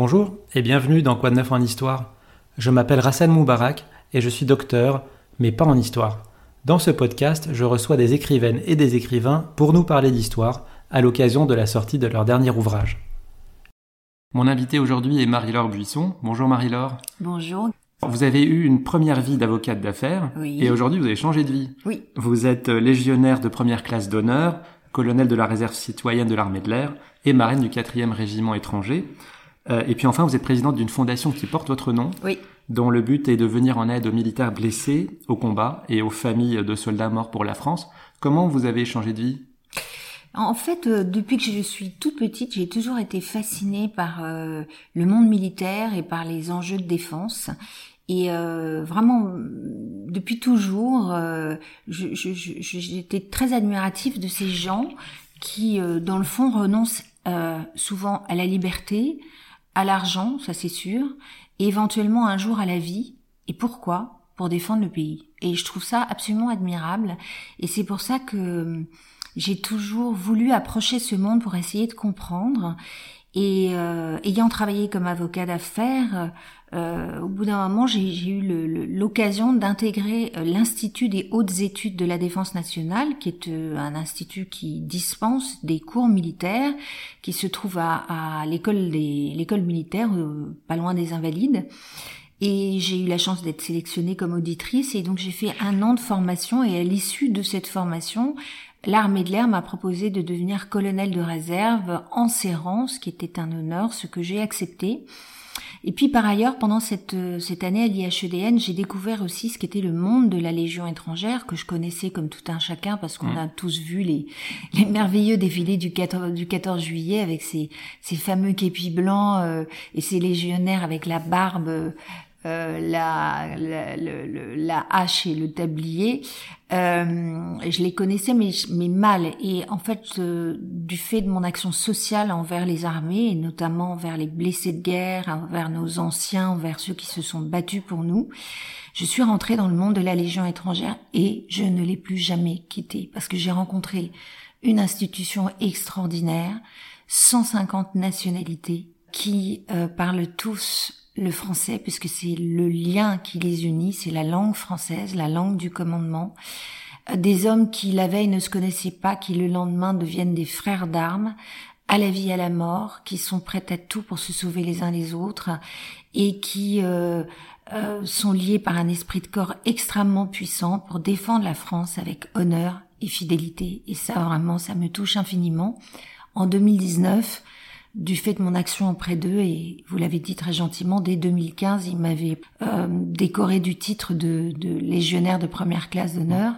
Bonjour et bienvenue dans Quoi de neuf en histoire. Je m'appelle Rassan Moubarak et je suis docteur, mais pas en histoire. Dans ce podcast, je reçois des écrivaines et des écrivains pour nous parler d'histoire à l'occasion de la sortie de leur dernier ouvrage. Mon invité aujourd'hui est Marie-Laure Buisson. Bonjour Marie-Laure. Bonjour. Vous avez eu une première vie d'avocate d'affaires Oui. et aujourd'hui vous avez changé de vie. Oui. Vous êtes légionnaire de première classe d'honneur, colonel de la réserve citoyenne de l'armée de l'air et marraine du 4e régiment étranger. Euh, et puis enfin, vous êtes présidente d'une fondation qui porte votre nom, Oui. dont le but est de venir en aide aux militaires blessés au combat et aux familles de soldats morts pour la France. Comment vous avez changé de vie? En fait, euh, depuis que je suis toute petite, j'ai toujours été fascinée par euh, le monde militaire et par les enjeux de défense. Et euh, vraiment, depuis toujours, euh, je- je- je- j'étais très admirative de ces gens qui, euh, dans le fond, renoncent souvent à la liberté, à l'argent, ça c'est sûr, et éventuellement un jour à la vie. Et pourquoi? Pour défendre le pays. Et je trouve ça absolument admirable. Et c'est pour ça que euh, j'ai toujours voulu approcher ce monde pour essayer de comprendre. Et euh, ayant travaillé comme avocat d'affaires, euh, au bout d'un moment, j'ai eu l'occasion d'intégrer euh, l'Institut des hautes études de la défense nationale, qui est euh, un institut qui dispense des cours militaires, qui se trouve à, à l'école l'école militaire, euh, pas loin des Invalides. Et j'ai eu la chance d'être sélectionnée comme auditrice et donc j'ai fait un an de formation et à l'issue de cette formation, l'armée de l'air m'a proposé de devenir colonel de réserve en serrant, ce qui était un honneur, ce que j'ai accepté. Et puis par ailleurs, pendant cette, euh, cette année à l'IHEDN, j'ai découvert aussi ce qu'était le monde de la Légion étrangère, que je connaissais comme tout un chacun, parce qu'on a tous vu les, les merveilleux défilés du 14, du 14 juillet avec ces, ces fameux képis blancs euh, et ces légionnaires avec la barbe, euh, la, la, le- la hache et le tablier. Euh, je les connaissais mais, mais mal et en fait euh, du fait de mon action sociale envers les armées et notamment envers les blessés de guerre, envers nos anciens, envers ceux qui se sont battus pour nous, je suis rentrée dans le monde de la Légion étrangère et je ne l'ai plus jamais quitté parce que j'ai rencontré une institution extraordinaire, 150 nationalités qui euh, parlent tous le français puisque c'est le lien qui les unit, c'est la langue française, la langue du commandement. Euh, Des hommes qui la veille ne se connaissaient pas, qui le lendemain deviennent des frères d'armes, à la vie, à la mort, qui sont prêts à tout pour se sauver les uns les autres et qui euh, euh, sont liés par un esprit de corps extrêmement puissant pour défendre la France avec honneur et fidélité. Et ça, vraiment, ça me touche infiniment. En 2019, du fait de mon action auprès d'eux, et vous l'avez dit très gentiment, dès 2015, ils m'avaient euh, décoré du titre de, de légionnaire de première classe d'honneur.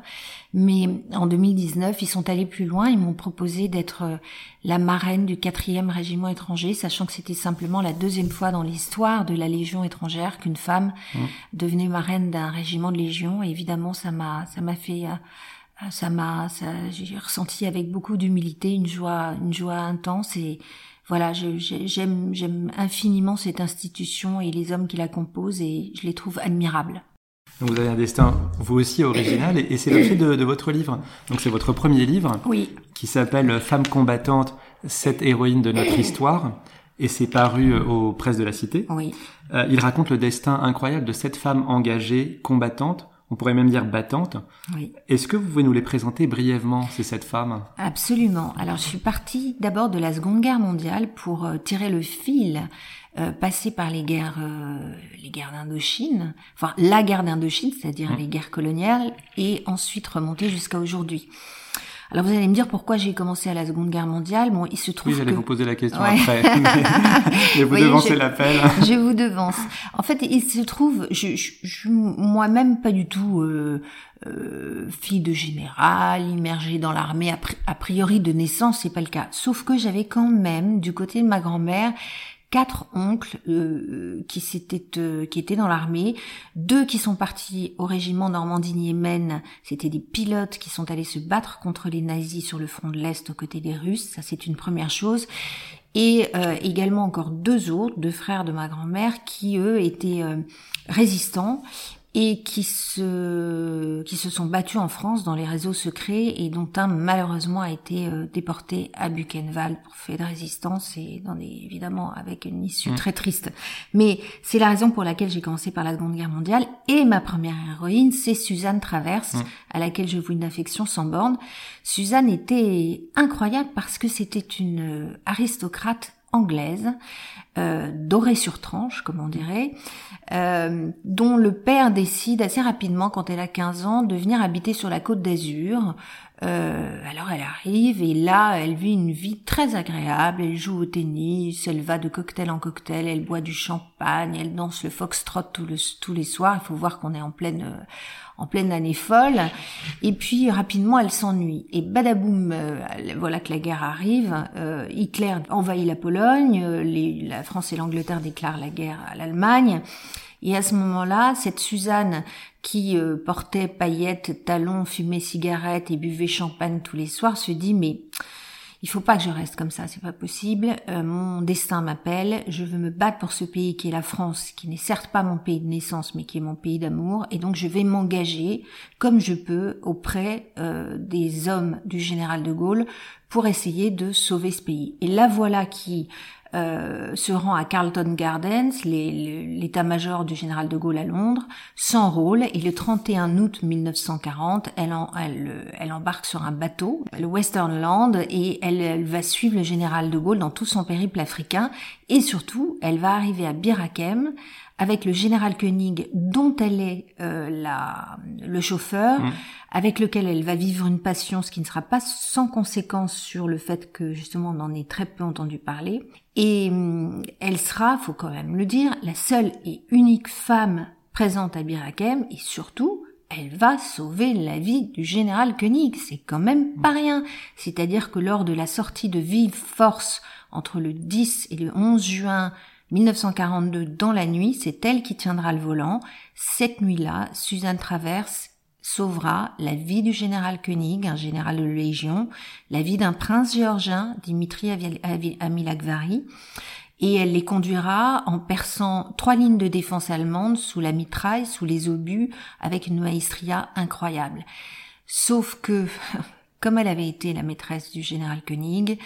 Mais en 2019, ils sont allés plus loin, ils m'ont proposé d'être euh, la marraine du 4e régiment étranger, sachant que c'était simplement la deuxième fois dans l'histoire de la Légion étrangère qu'une femme devenait marraine d'un régiment de Légion. Et évidemment, ça m'a, ça m'a fait... euh, ça m'a, j'ai ressenti avec beaucoup d'humilité une joie, une joie intense et voilà, j'aime, j'aime infiniment cette institution et les hommes qui la composent et je les trouve admirables. Donc vous avez un destin, vous aussi, original, et, et c'est l'objet de, de votre livre. Donc c'est votre premier livre, Oui, qui s'appelle Femmes combattantes, sept héroïnes de notre histoire, et c'est paru euh, aux presses de la Cité. oui, Euh, il raconte le destin incroyable de sept femmes engagées, combattantes, on pourrait même dire battantes. oui. Est-ce que vous pouvez nous les présenter brièvement, ces sept femmes? Absolument. Alors, je suis partie d'abord de la Seconde Guerre mondiale pour euh, tirer le fil, euh, passer par les guerres, euh, les guerres d'Indochine, enfin la guerre d'Indochine, c'est-à-dire les guerres coloniales, et ensuite remonter jusqu'à aujourd'hui. Alors, vous allez me dire pourquoi j'ai commencé à la Seconde Guerre mondiale. Bon, il se trouve Oui, j'allais que vous poser la question Ouais. après. Mais vous devancez l'appel. je vous devance. En fait, il se trouve, je, je, je suis moi-même pas du tout euh, euh, fille de général, immergée dans l'armée a priori de naissance, c'est pas le cas. Sauf que j'avais quand même, du côté de ma grand-mère, quatre oncles euh, qui s'étaient euh, qui étaient dans l'armée, deux qui sont partis au régiment Normandie-Yémen, c'était des pilotes qui sont allés se battre contre les nazis sur le front de l'Est aux côtés des Russes, ça c'est une première chose. Et euh, également encore deux autres, deux frères de ma grand-mère, qui eux étaient euh, résistants et qui se qui se sont battus en France dans les réseaux secrets et dont un malheureusement a été euh, déporté à Buchenwald pour fait de résistance et dans des, évidemment avec une issue mmh. très triste. Mais c'est la raison pour laquelle j'ai commencé par la Seconde Guerre mondiale et ma première héroïne c'est Suzanne Traverse mmh. à laquelle je voue une affection sans borne. Suzanne était incroyable parce que c'était une euh, aristocrate anglaise, euh, dorée sur tranche, comme on dirait, euh, dont le père décide assez rapidement, quand elle a 15 ans, de venir habiter sur la côte d'Azur. Euh, alors elle arrive et là, elle vit une vie très agréable. Elle joue au tennis, elle va de cocktail en cocktail, elle boit du champagne, elle danse le foxtrot tous les soirs. Il faut voir qu'on est en pleine en pleine année folle. Et puis rapidement, elle s'ennuie. Et badaboum, euh, voilà que la guerre arrive. Euh, Hitler envahit la Pologne. Euh, la France et l'Angleterre déclarent la guerre à l'Allemagne. Et à ce moment-là, cette Suzanne qui portait paillettes, talons, fumait cigarettes et buvait champagne tous les soirs se dit mais il faut pas que je reste comme ça, c'est pas possible. Euh, mon destin m'appelle. Je veux me battre pour ce pays qui est la France, qui n'est certes pas mon pays de naissance, mais qui est mon pays d'amour. Et donc je vais m'engager comme je peux auprès euh, des hommes du général de Gaulle pour essayer de sauver ce pays. Et là voilà qui euh, se rend à Carlton Gardens, l'état-major du général de Gaulle à Londres, s'enrôle. Et le 31 août 1940, elle, embarque sur un bateau, le Westernland, et elle, elle, va suivre le général de Gaulle dans tout son périple africain. Et surtout, elle va arriver à Bir Hakeim avec le général Koenig dont elle est euh, la, le chauffeur, mmh. avec lequel elle va vivre une passion, ce qui ne sera pas sans conséquence sur le fait que justement on en ait très peu entendu parler. Et mmh, elle sera, faut quand même le dire, la seule et unique femme présente à Birakem et surtout elle va sauver la vie du général Koenig. C'est quand même pas rien. C'est-à-dire que lors de la sortie de vive force entre le 10 et le 11 juin 1942 dans la nuit, c'est elle qui tiendra le volant. Cette nuit-là, Suzanne Traverse sauvera la vie du général Koenig, un général de Légion, la vie d'un prince géorgien, Dimitri Amilakvari, et elle les conduira en perçant trois lignes de défense allemande sous la mitraille, sous les obus, avec une maestria incroyable. Sauf que, comme elle avait été la maîtresse du général Koenig,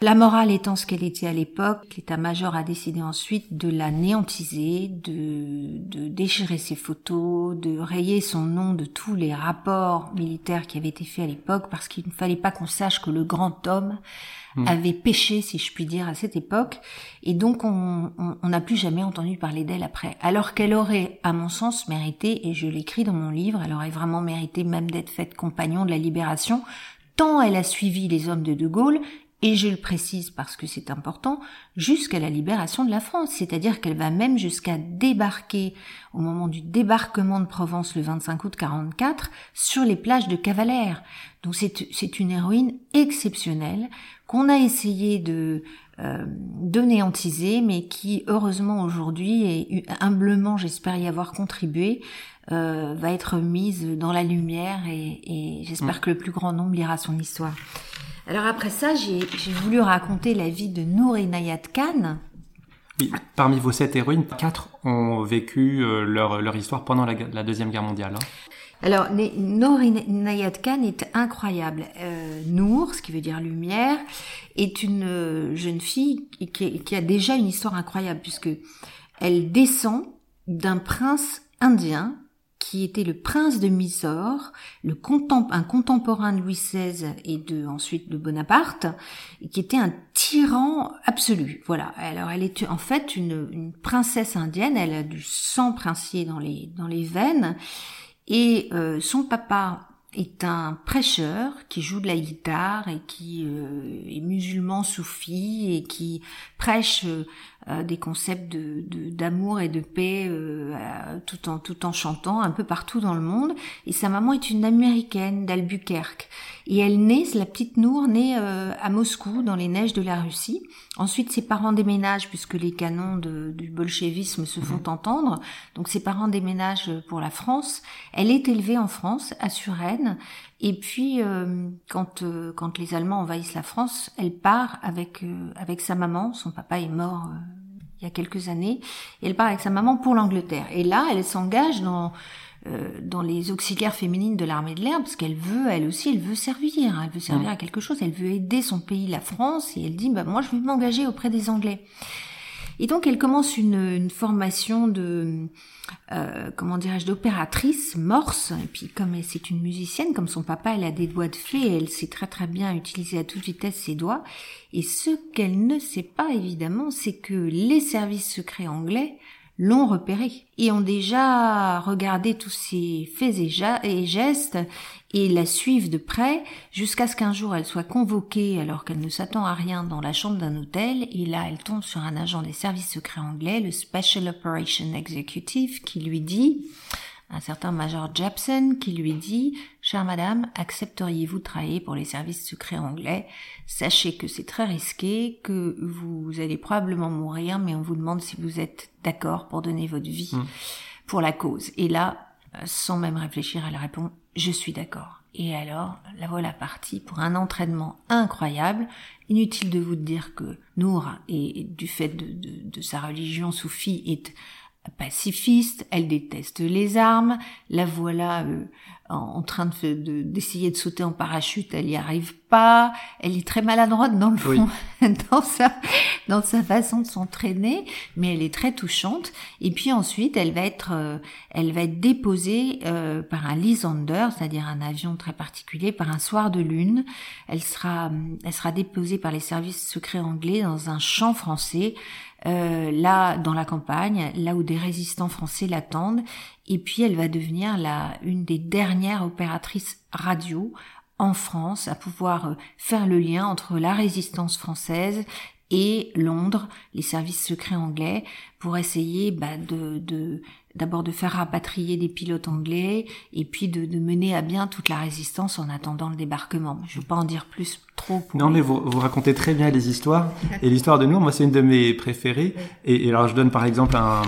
la morale étant ce qu'elle était à l'époque, l'état-major a décidé ensuite de la néantiser, de, de, déchirer ses photos, de rayer son nom de tous les rapports militaires qui avaient été faits à l'époque, parce qu'il ne fallait pas qu'on sache que le grand homme hmm. avait péché, si je puis dire, à cette époque, et donc on n'a plus jamais entendu parler d'elle après. Alors qu'elle aurait, à mon sens, mérité, et je l'écris dans mon livre, elle aurait vraiment mérité même d'être faite compagnon de la libération, tant elle a suivi les hommes de De Gaulle et je le précise parce que c'est important, jusqu'à la libération de la France, c'est-à-dire qu'elle va même jusqu'à débarquer au moment du débarquement de Provence le 25 août 44 sur les plages de Cavalère. Donc c'est une héroïne exceptionnelle qu'on a essayé de euh, de néantiser, mais qui heureusement aujourd'hui et humblement j'espère y avoir contribué, euh, va être mise dans la lumière et, et j'espère mm. que le plus grand nombre lira son histoire. Alors après ça, j'ai voulu raconter la vie de Nour Inayat Khan. parmi vos sept héroïnes, quatre ont vécu euh, leur, leur, histoire pendant la, la, Deuxième Guerre mondiale. Hein. Alors, Nour Inayat Khan est incroyable. Euh, Nour, ce qui veut dire lumière, est une euh, jeune fille qui, qui a déjà une histoire incroyable puisque elle descend d'un prince indien qui était le prince de Mysore, le un contemporain de Louis XVI et de ensuite de Bonaparte, qui était un tyran absolu. Voilà. Alors elle est en fait une, une princesse indienne. Elle a du sang princier dans les dans les veines, et euh, son papa est un prêcheur qui joue de la guitare et qui euh, est musulman soufi et qui prêche euh, euh, des concepts de d'amour et de paix euh, tout en tout en chantant un peu partout dans le monde. Et sa maman est une américaine d'Albuquerque et elle naît, la petite Nour naît euh, à Moscou dans les neiges de la Russie. Ensuite, ses parents déménagent puisque les canons de, du bolchevisme se font mhm. entendre. Donc ses parents déménagent pour la France. Elle est élevée en France, à Suresnes. Et puis, quand, quand les Allemands envahissent la France, elle part avec, avec sa maman. Son papa est mort il y a quelques années. Et elle part avec sa maman pour l'Angleterre. Et là, elle s'engage dans dans les auxiliaires féminines de l'armée de l'air, parce qu'elle veut, elle aussi, elle veut servir, hein. elle veut servir à quelque chose, elle veut aider son pays, la France, et elle dit, bah, moi je vais m'engager auprès des Anglais. Et donc elle commence une, formation de euh, comment dirais-je d'opératrice morse. Et puis comme c'est une musicienne, comme son papa, elle a des doigts de fée, elle sait très très bien utiliser à toute vitesse ses doigts. Et ce qu'elle ne sait pas évidemment, c'est que les services secrets anglais l'ont repéré. Et ont déjà regardé tous ses faits et, gestes et la suivent de près jusqu'à ce qu'un jour elle soit convoquée alors qu'elle ne s'attend à rien dans la chambre d'un hôtel. Et là elle tombe sur un agent des services secrets anglais, le Special Operation Executive, qui lui dit un certain Major Japson qui lui dit Chère madame, accepteriez-vous de travailler pour les services secrets anglais? Sachez que c'est très risqué, que vous allez probablement mourir, mais on vous demande si vous êtes d'accord pour donner votre vie hmm. pour la cause. Et là, sans même réfléchir, elle répond Je suis d'accord. Et alors, la voilà partie pour un entraînement incroyable. Inutile de vous dire que Nour, et du fait de, de, de sa religion soufie, est pacifiste, elle déteste les armes, la voilà euh, en, train de, d'essayer de, sauter en parachute, elle n'y arrive pas, elle est très maladroite dans le fond, dans sa dans sa façon de s'entraîner, mais elle est très touchante. Et puis ensuite, elle va être euh, elle va être déposée euh, par un Lysander, c'est-à-dire un avion très particulier, par un soir de lune. Elle sera elle sera déposée par les services secrets anglais dans un champ français euh, là dans la campagne, là où des résistants français l'attendent, et puis elle va devenir la une des dernières opératrices radio en France à pouvoir euh, faire le lien entre la résistance française et Londres, les services secrets anglais, pour essayer bah, de, de d'abord de faire rapatrier des pilotes anglais et puis de, de, mener à bien toute la résistance en attendant le débarquement. Je ne veux pas en dire plus trop. non, mais vous, vous racontez très bien les histoires. et l'histoire de nous, moi, c'est une de mes préférées. Et, et, alors, je donne par exemple un,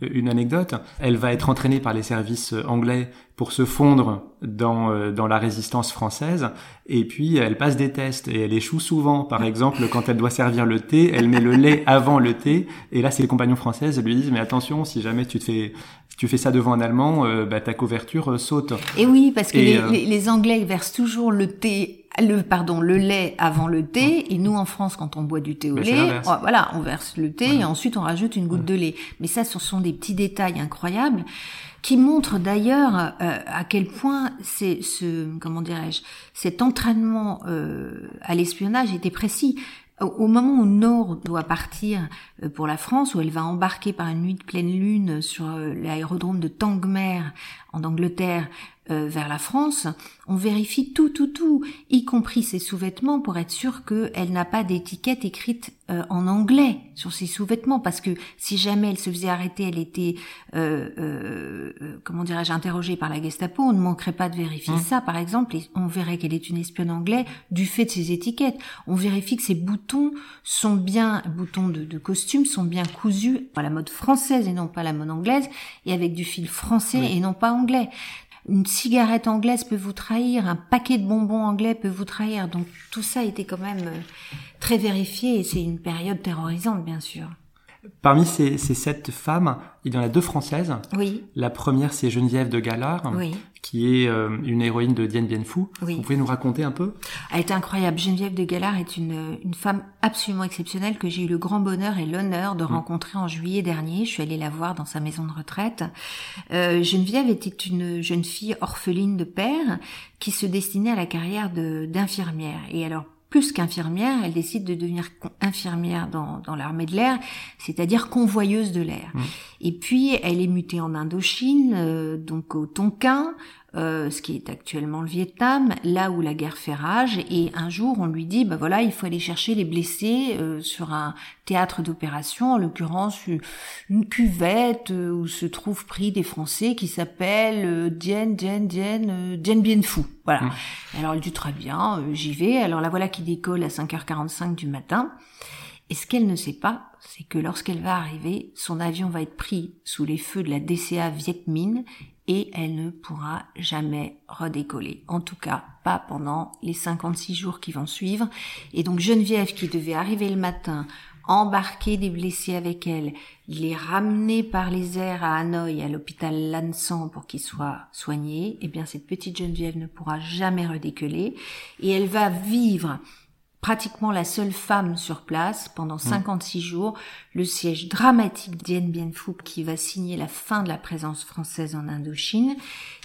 une anecdote. Elle va être entraînée par les services anglais pour se fondre dans, euh, dans la résistance française. Et puis, elle passe des tests et elle échoue souvent. Par exemple, quand elle doit servir le thé, elle met le lait avant le thé. Et là, ses compagnons françaises lui disent, mais attention, si jamais tu te fais, tu fais ça devant un Allemand, euh, bah, ta couverture euh, saute. Et oui, parce que les, les, Anglais versent toujours le thé le pardon le lait avant le thé. Et nous en France quand on boit du thé au lait voilà on verse le thé et ensuite on rajoute une goutte de lait. Mais ça ce sont des petits détails incroyables qui montre d'ailleurs euh, à quel point c'est ce comment dirais-je cet entraînement euh, à l'espionnage était précis. Au moment où Nord doit partir euh, pour la France, où elle va embarquer par une nuit de pleine lune sur l'aérodrome de Tangmer en Angleterre euh, vers la France, on vérifie tout, tout, tout, y compris ses sous-vêtements pour être sûr qu'elle n'a pas d'étiquette écrite euh, en anglais sur ses sous-vêtements, parce que si jamais elle se faisait arrêter, elle était, euh, euh comment dirais-je, interrogée par la Gestapo, on ne manquerait pas de vérifier mmh. ça, par exemple, et on verrait qu'elle est une espionne anglais du fait de ses étiquettes. On vérifie que ses boutons sont bien, boutons de, de costume sont bien cousus à la mode française et non pas la mode anglaise, et avec du fil français et non pas anglais une cigarette anglaise peut vous trahir, un paquet de bonbons anglais peut vous trahir. Donc tout ça était quand même euh, très vérifié et c'est une période terrorisante, bien sûr. Parmi ces, ces, sept femmes, il y en a deux françaises. Oui. La première, c'est Geneviève de Galard, oui. qui est euh, une héroïne de Dien Bien Phu. Oui. Vous pouvez nous raconter un peu? Elle est incroyable. Geneviève de Galard est une, une femme absolument exceptionnelle que j'ai eu le grand bonheur et l'honneur de mm. rencontrer en juillet dernier. Je suis allée la voir dans sa maison de retraite. Euh, Geneviève était une jeune fille orpheline de père qui se destinait à la carrière d'infirmière. Et alors plus qu'infirmière, elle décide de devenir infirmière dans, dans l'armée de l'air, c'est-à-dire convoyeuse de l'air. Mmh. Et puis, elle est mutée en Indochine, euh, donc au Tonkin, euh, ce qui est actuellement le Vietnam, là où la guerre fait rage. Et un jour, on lui dit, bah voilà, il faut aller chercher les blessés euh, sur un théâtre d'opération, en l'occurrence une cuvette euh, où se trouvent pris des Français qui s'appellent Dien, Dien, Dien, Dien Bien Phu. Voilà. Mmh. Alors elle dit très bien, j'y vais. Alors la voilà qui décolle à 5h45 du matin. Et ce qu'elle ne sait pas, c'est que lorsqu'elle va arriver, son avion va être pris sous les feux de la DCA Viet Minh et elle ne pourra jamais redécoller. En tout cas, pas pendant les 56 jours qui vont suivre. Et donc Geneviève qui devait arriver le matin embarquer des blessés avec elle, les ramener par les airs à Hanoï, à l'hôpital Lansan pour qu'ils soient soignés, eh bien cette petite Geneviève ne pourra jamais redécoller et elle va vivre pratiquement la seule femme sur place pendant 56 mmh. jours, le siège dramatique d'Dien Bien Phu qui va signer la fin de la présence française en Indochine.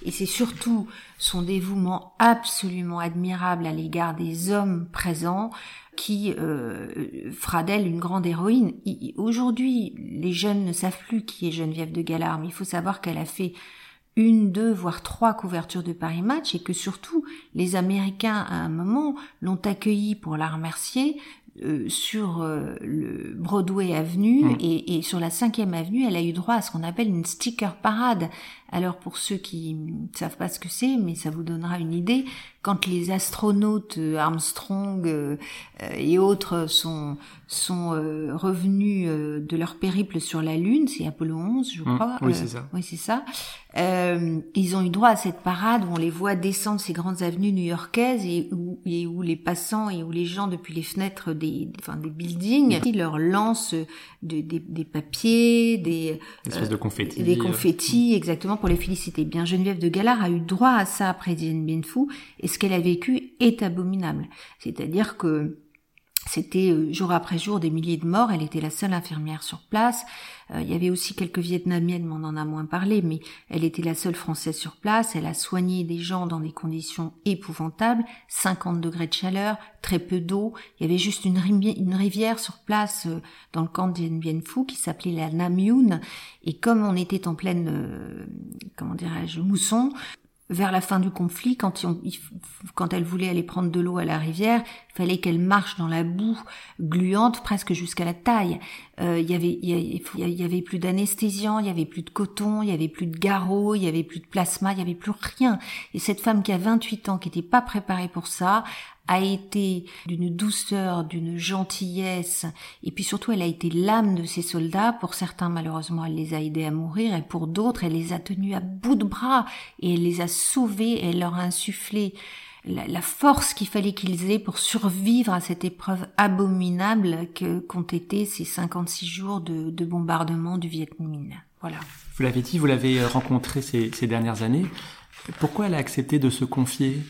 Et c'est surtout son dévouement absolument admirable à l'égard des hommes présents qui euh, fera d'elle une grande héroïne. Aujourd'hui, les jeunes ne savent plus qui est Geneviève de Galard, mais il faut savoir qu'elle a fait une, deux, voire trois couvertures de Paris Match et que surtout les Américains à un moment l'ont accueillie pour la remercier euh, sur euh, le Broadway Avenue mm. et, et, sur la cinquième avenue, elle a eu droit à ce qu'on appelle une sticker parade. Alors pour ceux qui ne savent pas ce que c'est, mais ça vous donnera une idée, quand les astronautes euh, Armstrong et autres sont sont revenus de leur périple sur la Lune, c'est Apollo 11, je mm. crois. oui, c'est ça. Oui, c'est ça. ils ont eu droit à cette parade où on les voit descendre ces grandes avenues new-yorkaises et où, et où les passants et où les gens depuis les fenêtres des, enfin, des buildings, ils leur lancent des, des, papiers, des espèces de confettis, des confettis, exactement pour les féliciter. Bien, Geneviève de Galard a eu droit à ça après Dien Bien et ce qu'elle a vécu est abominable. C'est-à-dire que c'était euh, jour après jour des milliers de morts. Elle était la seule infirmière sur place. Euh, il y avait aussi quelques Vietnamiennes, mais on en a moins parlé. Mais elle était la seule Française sur place. Elle a soigné des gens dans des conditions épouvantables. 50 degrés de chaleur, très peu d'eau. Il y avait juste une, rivière sur place euh, dans le camp Dien Bien Phu qui s'appelait la Nam Yuen. Et comme on était en pleine, comment dirais-je, mousson, vers la fin du conflit, quand, elle voulait aller prendre de l'eau à la rivière, il fallait qu'elle marche dans la boue gluante presque jusqu'à la taille. Euh, il y avait, y avait plus d'anesthésiant, il y avait plus de coton, il y avait plus de garrot, il y avait plus de plasma, il y avait plus rien. Et cette femme qui a 28 ans, qui n'était pas préparée pour ça, a été d'une douceur, d'une gentillesse, et puis surtout elle a été l'âme de ces soldats. Pour certains, malheureusement, elle les a aidés à mourir, et pour d'autres, elle les a tenus à bout de bras, et elle les a sauvés, et elle leur a insufflé la, force qu'il fallait qu'ils aient pour survivre à cette épreuve abominable que qu'ont été ces 56 jours de, de bombardement du Viet Minh. Voilà. Vous l'avez dit, vous l'avez rencontrée ces, ces dernières années. Pourquoi elle a accepté de se confier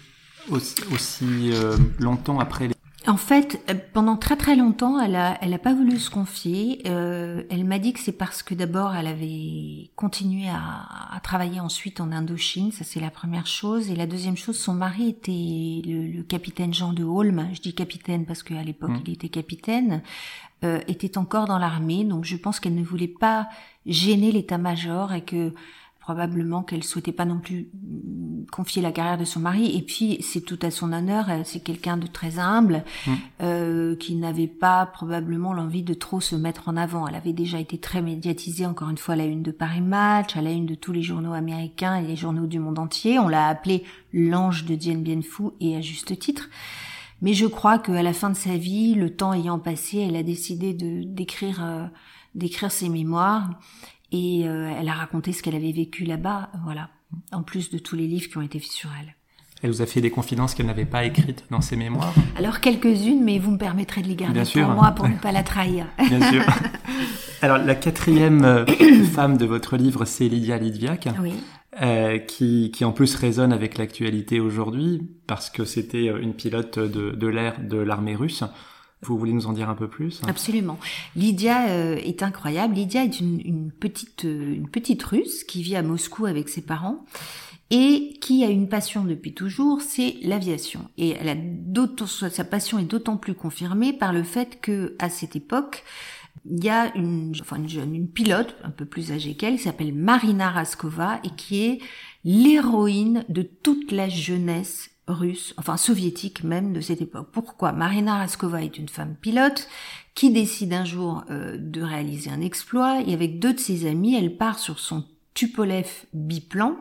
aussi, euh, longtemps après les... En fait, euh, pendant très très longtemps, elle a, elle a pas voulu se confier. Euh, elle m'a dit que c'est parce que d'abord, elle avait continué à, à, travailler ensuite en Indochine, ça c'est la première chose. Et la deuxième chose, son mari était le, capitaine Jean de Holm. Je dis capitaine parce qu'à l'époque mmh. il était capitaine. Euh, était encore dans l'armée, donc je pense qu'elle ne voulait pas gêner l'état-major et que probablement qu'elle souhaitait pas non plus mm, confier la carrière de son mari. Et puis c'est tout à son honneur c'est quelqu'un de très humble mmh. euh, qui n'avait pas probablement l'envie de trop se mettre en avant. Elle avait déjà été très médiatisée encore une fois à la une de Paris Match à la une de tous les journaux américains et les journaux du monde entier. On l'a appelée l'ange de Dien Bien Phu et à juste titre. Mais je crois qu'à la fin de sa vie le temps ayant passé elle a décidé de d'écrire euh, d'écrire ses mémoires et euh, elle a raconté ce qu'elle avait vécu là-bas, voilà, en plus de tous les livres qui ont été faits sur elle. Elle vous a fait des confidences qu'elle n'avait pas écrites dans ses mémoires? Alors quelques-unes, mais vous me permettrez de les garder pour moi pour ne pas la trahir. Bien sûr. Alors la quatrième euh, femme de votre livre, c'est Lydia Lidviak, oui. euh, qui, qui en plus résonne avec l'actualité aujourd'hui, parce que c'était une pilote de, de l'air de l'armée russe. Vous voulez nous en dire un peu plus? Absolument. Lydia euh, est incroyable. Lydia est une, petite euh, une petite Russe qui vit à Moscou avec ses parents et qui a une passion depuis toujours, c'est l'aviation. Et elle a sa passion est d'autant plus confirmée par le fait que à cette époque, il y a une, enfin une jeune, une pilote un peu plus âgée qu'elle, qui s'appelle Marina Raskova et qui est l'héroïne de toute la jeunesse russe, enfin soviétique même de cette époque. Pourquoi Marina Raskova est une femme pilote qui décide un jour euh, de réaliser un exploit et avec deux de ses amis, elle part sur son Tupolev biplan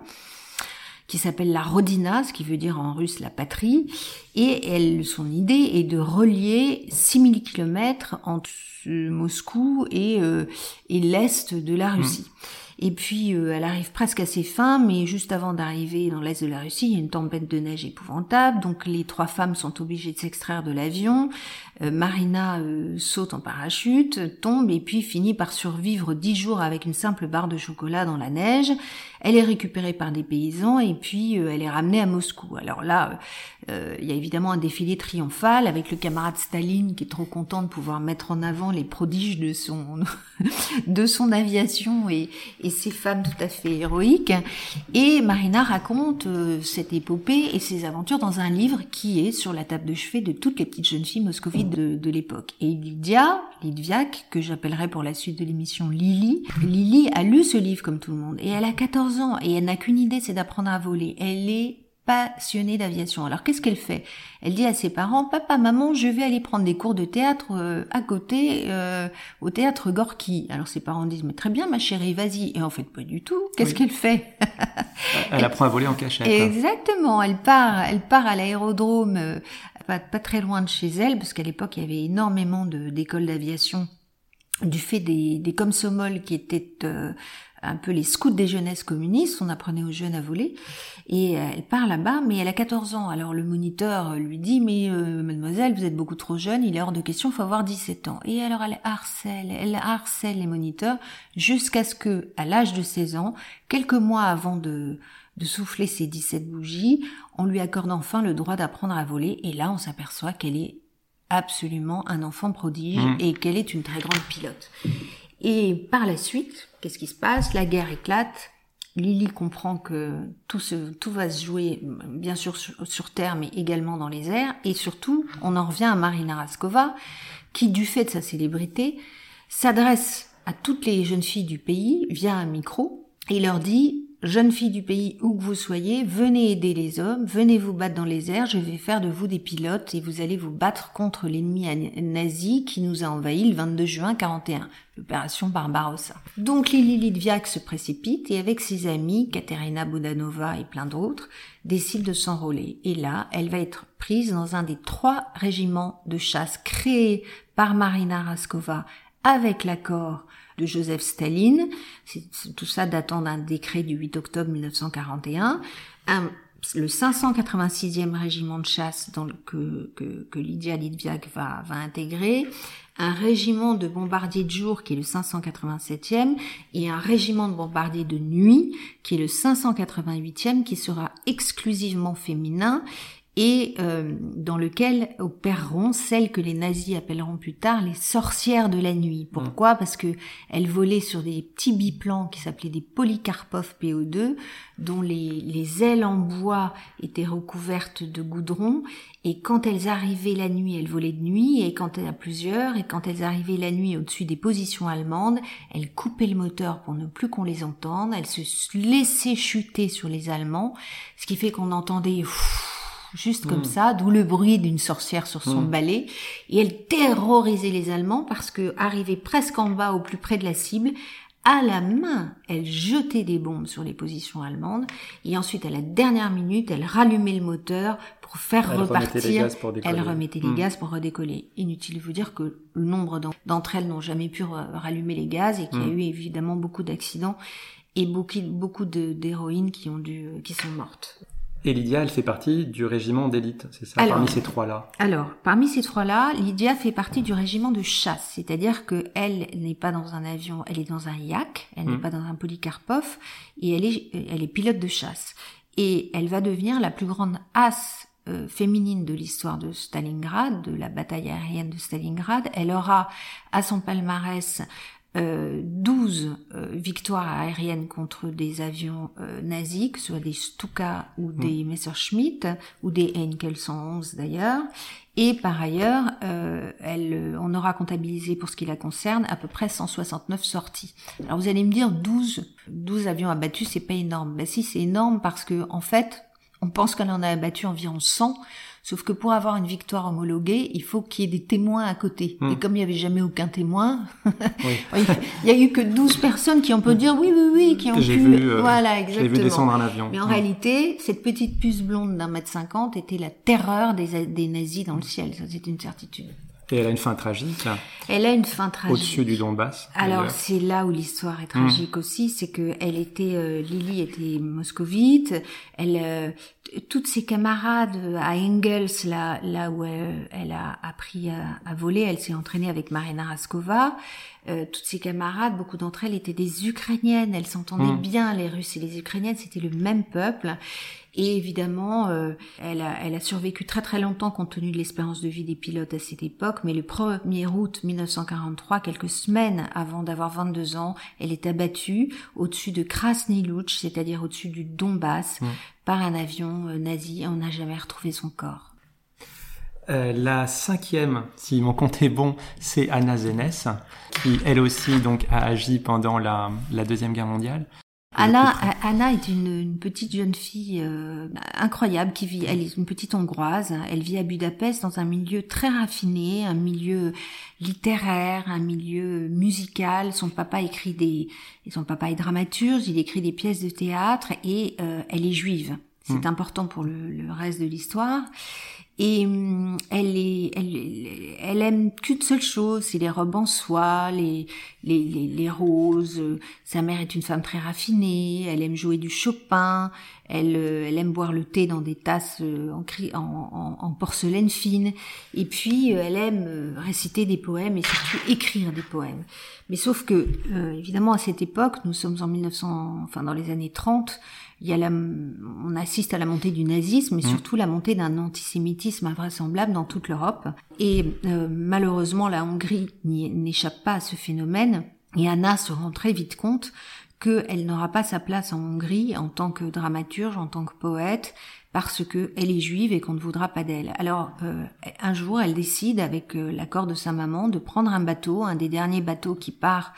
qui s'appelle la Rodina, ce qui veut dire en russe la patrie, et elle, son idée est de relier 6000 kilomètres entre Moscou et, euh, et l'est de la Russie. Et puis euh, elle arrive presque à ses fins, mais juste avant d'arriver dans l'est de la Russie, il y a une tempête de neige épouvantable. Donc les trois femmes sont obligées de s'extraire de l'avion. Euh, Marina euh, saute en parachute, tombe et puis finit par survivre dix jours avec une simple barre de chocolat dans la neige. Elle est récupérée par des paysans et puis elle est ramenée à Moscou. Alors là, il y a évidemment un défilé triomphal avec le camarade Staline qui est trop content de pouvoir mettre en avant les prodiges de son de son aviation et, et ses femmes tout à fait héroïques. Et Marina raconte euh, cette épopée et ses aventures dans un livre qui est sur la table de chevet de toutes les petites jeunes filles moscovites de, de l'époque. Et Lydia, Lidviak, que j'appellerai pour la suite de l'émission Lily, Lily a lu ce livre comme tout le monde et elle a 14 ans et elle n'a qu'une idée, c'est d'apprendre à voler. Elle est passionnée d'aviation. Alors qu'est-ce qu'elle fait? Elle dit à ses parents "Papa, maman, je vais aller prendre des cours de théâtre euh, à côté euh, au théâtre Gorky." Alors ses parents disent "Mais très bien ma chérie, vas-y." Et en fait pas du tout. Qu'est-ce qu'elle fait? Elle apprend à voler en cachette. Exactement, elle part elle part à l'aérodrome euh, pas, pas très loin de chez elle parce qu'à l'époque il y avait énormément d'écoles d'aviation du fait des, des comsommols qui étaient un peu les scouts des jeunesses communistes, on apprenait aux jeunes à voler, et euh, elle part là-bas, mais elle a 14 ans. Alors le moniteur lui dit, mais euh, mademoiselle, vous êtes beaucoup trop jeune, il est hors de question, faut avoir 17 ans. Et alors elle harcèle, elle harcèle les moniteurs, jusqu'à ce que, à l'âge de 16 ans, quelques mois avant de, de souffler ses 17 bougies, on lui accorde enfin le droit d'apprendre à voler, et là on s'aperçoit qu'elle est absolument un enfant prodige mmh. et qu'elle est une très grande pilote. Et par la suite, qu'est-ce qui se passe? La guerre éclate. Lily comprend que tout, va se jouer, bien sûr, sur, terre, mais également dans les airs. Et surtout, on en revient à Marina Raskova, qui, du fait de sa célébrité, s'adresse à toutes les jeunes filles du pays via un micro et leur dit Jeunes filles du pays, où que vous soyez, venez aider les hommes, venez vous battre dans les airs, je vais faire de vous des pilotes et vous allez vous battre contre l'ennemi nazi qui nous a envahis le 22 juin 41, l'opération Barbarossa. Donc Lili Lidviak se précipite et avec ses amis, Katerina Budanova et plein d'autres, décide de s'enrôler. Et là, elle va être prise dans un des trois régiments de chasse créés par Marina Raskova avec l'accord de Joseph Staline. tout ça datant d'un décret du 8 octobre 1941. le 586e régiment de chasse le, que, que, Lydia Lidviak va, va intégrer, un régiment de bombardiers de jour qui est le 587e et un régiment de bombardiers de nuit qui est le 588e qui sera exclusivement féminin et euh, dans lequel opéreront celles que les nazis appelleront plus tard les sorcières de la nuit. Pourquoi? Parce que elles volaient sur des petits biplans qui s'appelaient des Polykarpov PO2, dont les, les ailes en bois étaient recouvertes de goudron, et quand elles arrivaient la nuit, elles volaient de nuit, et quand elles à plusieurs, et quand elles arrivaient la nuit au-dessus des positions allemandes, elles coupaient le moteur pour ne plus qu'on les entende, elles se laissaient chuter sur les Allemands, ce qui fait qu'on entendait juste comme mm. ça, d'où le bruit d'une sorcière sur son mm. balai. Et elle terrorisait les Allemands parce que, arrivée presque en bas, au plus près de la cible, à la main, elle jetait des bombes sur les positions allemandes et ensuite à la dernière minute, elle rallumait le moteur pour faire repartir. elle remettait les mm. gaz pour redécoller. Inutile de vous dire que le nombre d'entre elles n'ont jamais pu rallumer les gaz et qu'il y a eu évidemment beaucoup d'accidents et beaucoup, beaucoup d'héroïnes qui ont dû, qui sont mortes. Et Lydia, elle fait partie du régiment d'élite, c'est ça, parmi ces trois-là? Alors, parmi ces trois-là, Lydia fait partie du régiment de chasse, c'est-à-dire que elle n'est pas dans un avion, elle est dans un yak, elle n'est hmm. pas dans un Polykarpov, et elle est, elle est pilote de chasse. Et elle va devenir la plus grande as euh, féminine de l'histoire de Stalingrad, de la bataille aérienne de Stalingrad. Elle aura à son palmarès euh, 12 euh, victoires aériennes contre des avions euh, nazis, que ce soit des Stuka ou mm. des Messerschmitt ou des Heinkel 111 d'ailleurs. Et par ailleurs, euh, elle, on aura comptabilisé pour ce qui la concerne à peu près 169 sorties. Alors vous allez me dire 12, 12 avions abattus, c'est pas énorme. Ben si, c'est énorme parce que en fait, on pense qu'elle en a abattu environ 100 Sauf que pour avoir une victoire homologuée, il faut qu'il y ait des témoins à côté. Hmm. Et comme il n'y avait jamais aucun témoin, il y a eu que 12 personnes qui ont pu dire oui, oui, oui, qui ont pu... Vu, euh, voilà, exactement. vu descendre un avion. Mais en hmm. réalité, cette petite puce blonde d'un mètre cinquante était la terreur des, des nazis dans le ciel. Ça, c'est une certitude. Et elle a une fin tragique. Elle a une fin tragique. Au-dessus du Donbass. Alors c'est là où l'histoire est tragique hmm. aussi, c'est que elle était, euh, Lily était moscovite. Elle, euh, toutes ses camarades à Engels, là, là où elle, a appris à, voler, elle s'est entraînée avec Marina Raskova. Euh, toutes ses camarades, beaucoup d'entre elles étaient des Ukrainiennes. Elles s'entendaient hmm. bien, les Russes et les Ukrainiennes, c'était le même peuple. Et évidemment, euh, elle, a, elle, a, survécu très très longtemps compte tenu de l'espérance de vie des pilotes à cette époque, mais le 1er août 1943, quelques semaines avant d'avoir 22 ans, elle est abattue au-dessus de Krasny Luch, c'est-à-dire au-dessus du Donbass, par un avion euh, nazi. On n'a jamais retrouvé son corps. Euh, la cinquième, si mon compte est bon, c'est Anna Zenes, qui elle aussi donc a agi pendant la, la deuxième guerre mondiale. Anna, Anna est une, petite jeune fille euh, incroyable qui vit. Elle est une petite hongroise. Elle vit à Budapest dans un milieu très raffiné, un milieu littéraire, un milieu musical. Son papa écrit des, son papa est dramaturge. Il écrit des pièces de théâtre et euh, elle est juive. C'est hmm. important pour le, le reste de l'histoire. Et hum, elle, est, elle, elle aime qu'une seule chose, c'est les robes en soie, les, les, les, les, roses. Sa mère est une femme très raffinée, elle aime jouer du Chopin, elle, euh, elle aime boire le thé dans des tasses euh, en, en, en, porcelaine fine. Et puis, euh, elle aime réciter des poèmes et surtout écrire des poèmes. Mais sauf que, évidemment, à cette époque, nous sommes en 1900, enfin dans les années 30, il y a la, on assiste à la montée du nazisme et mmh. surtout la montée d'un antisémitisme invraisemblable dans toute l'Europe. Et euh, malheureusement, la Hongrie n'échappe pas à ce phénomène. Et Anna se rend très vite compte qu'elle n'aura pas sa place en Hongrie en tant que dramaturge, en tant que poète, parce que elle est juive et qu'on ne voudra pas d'elle. Alors euh, un jour, elle décide, avec euh, l'accord de sa maman, de prendre un bateau, un des derniers bateaux qui part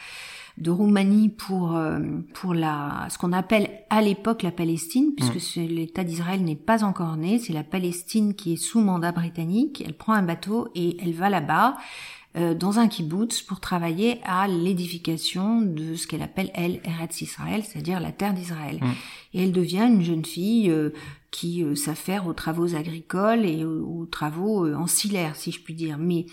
de Roumanie pour euh, pour la ce qu'on appelle à l'époque la Palestine puisque mm. l'État d'Israël n'est pas encore né, c'est la Palestine qui est sous mandat britannique. Elle prend un bateau et elle va là-bas dans un kibbutz pour travailler à l'édification de ce qu'elle appelle elle Eretz Israël, c'est-à-dire la terre d'Israël. Mm. Et elle devient une jeune fille euh, qui s'affaire aux travaux agricoles et aux, aux travaux ancillaires, si je puis dire. Mais